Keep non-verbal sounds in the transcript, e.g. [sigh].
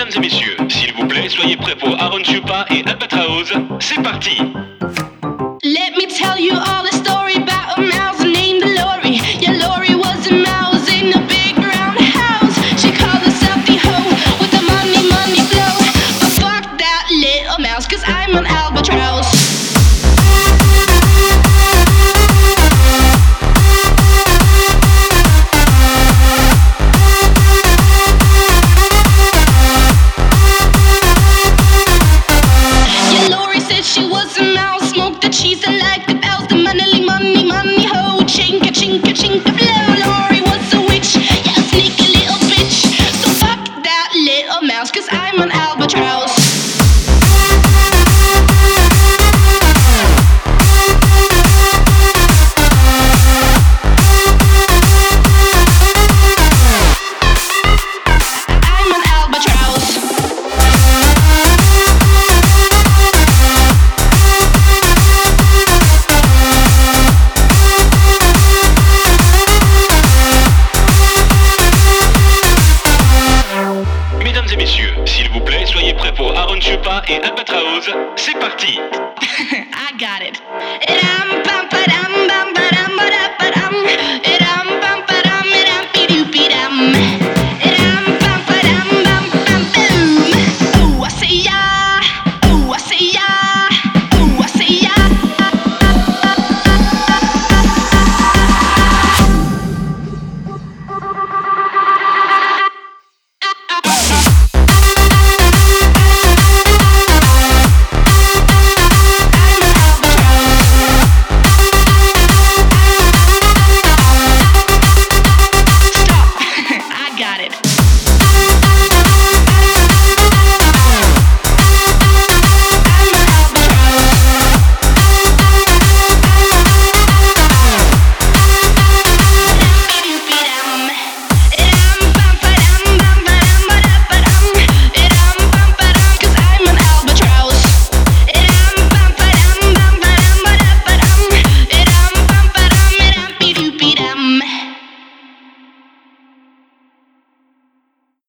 Mesdames et messieurs, s'il vous plaît, soyez prêts pour Aaron Chupa et Albatraoz. C'est parti house. plaît, soyez prêts pour Aaron Chupa et Albatraoz. C'est parti [laughs] I got it